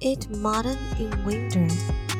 Eat mutton in winter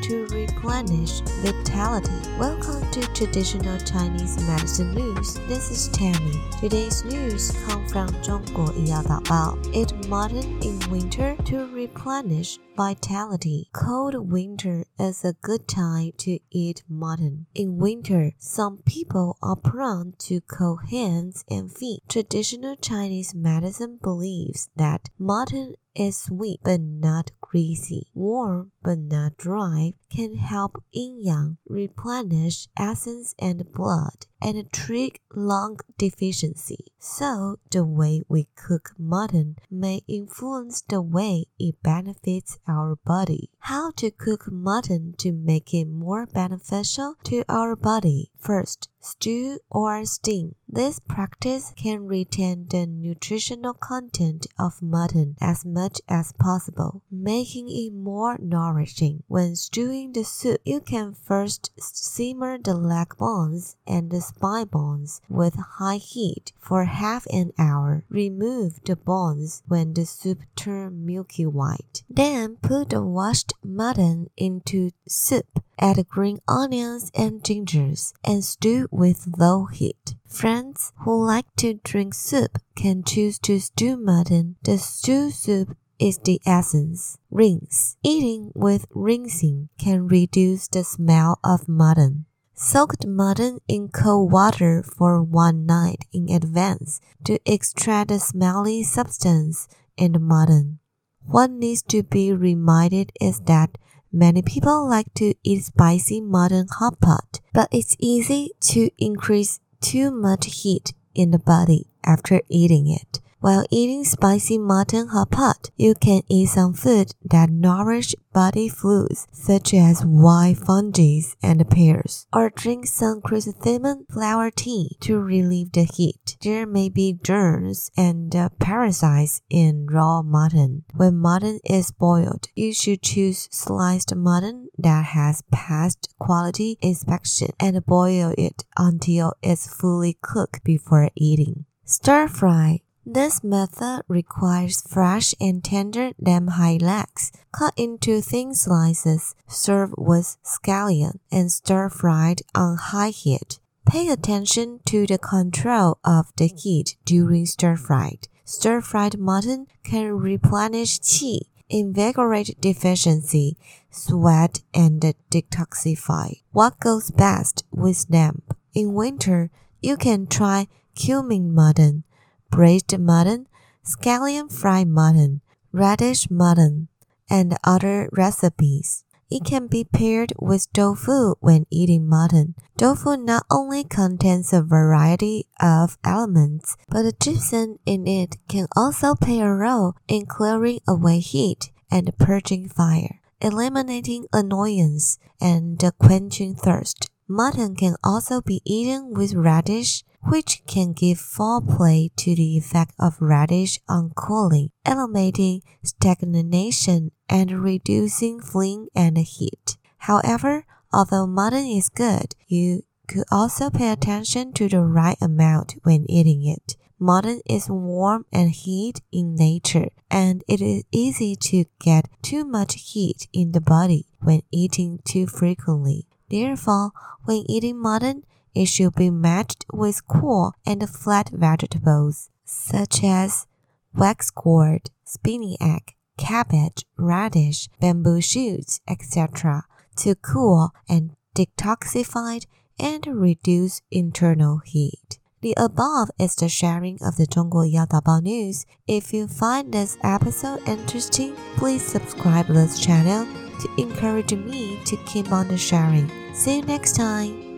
to replenish vitality. Welcome to traditional Chinese medicine news. This is Tammy. Today's news come from 中国医药导报. Eat mutton in winter to replenish vitality. Cold winter is a good time to eat mutton. In winter, some people are prone to cold hands and feet. Traditional Chinese medicine believes that mutton is sweet but not greasy, warm but not dry, can help yin yang, replenish essence and blood, and treat lung deficiency. So, the way we cook mutton may influence the way it benefits our body. How to cook mutton to make it more beneficial to our body? First, stew or steam. This practice can retain the nutritional content of mutton as much as possible, making it more nourishing. When stewing the soup, you can first simmer the leg bones and the spine bones with high heat for half an hour. Remove the bones when the soup turns milky white. Then put the washed mutton into soup. Add green onions and gingers and stew with low heat. Friends who like to drink soup can choose to stew mutton. The stew soup is the essence. Rinse. Eating with rinsing can reduce the smell of mutton. Soak the mutton in cold water for one night in advance to extract the smelly substance in the mutton. What needs to be reminded is that many people like to eat spicy modern hot pot, but it's easy to increase too much heat in the body after eating it. While eating spicy mutton hot pot, you can eat some food that nourish body fluids such as white fungi and pears, or drink some chrysanthemum flower tea to relieve the heat. There may be germs and uh, parasites in raw mutton. When mutton is boiled, you should choose sliced mutton that has passed quality inspection and boil it until it's fully cooked before eating. Stir fry this method requires fresh and tender lamb legs cut into thin slices, served with scallion, and stir fried on high heat. Pay attention to the control of the heat during stir fried. Stir fried mutton can replenish qi, invigorate deficiency, sweat, and detoxify. What goes best with lamb? In winter, you can try cumin mutton braised mutton, scallion fried mutton, radish mutton, and other recipes. It can be paired with tofu when eating mutton. Tofu not only contains a variety of elements, but the gypsum in it can also play a role in clearing away heat and purging fire, eliminating annoyance and quenching thirst. Mutton can also be eaten with radish, which can give foreplay to the effect of radish on cooling, eliminating stagnation and reducing fling and heat. However, although mutton is good, you could also pay attention to the right amount when eating it. Mutton is warm and heat in nature, and it is easy to get too much heat in the body when eating too frequently. Therefore, when eating mutton, it should be matched with cool and flat vegetables, such as wax gourd, spinach, cabbage, radish, bamboo shoots, etc., to cool and detoxify and reduce internal heat. The above is the sharing of the Zhongguo Yadabao news. If you find this episode interesting, please subscribe this channel to encourage me to keep on the sharing. See you next time.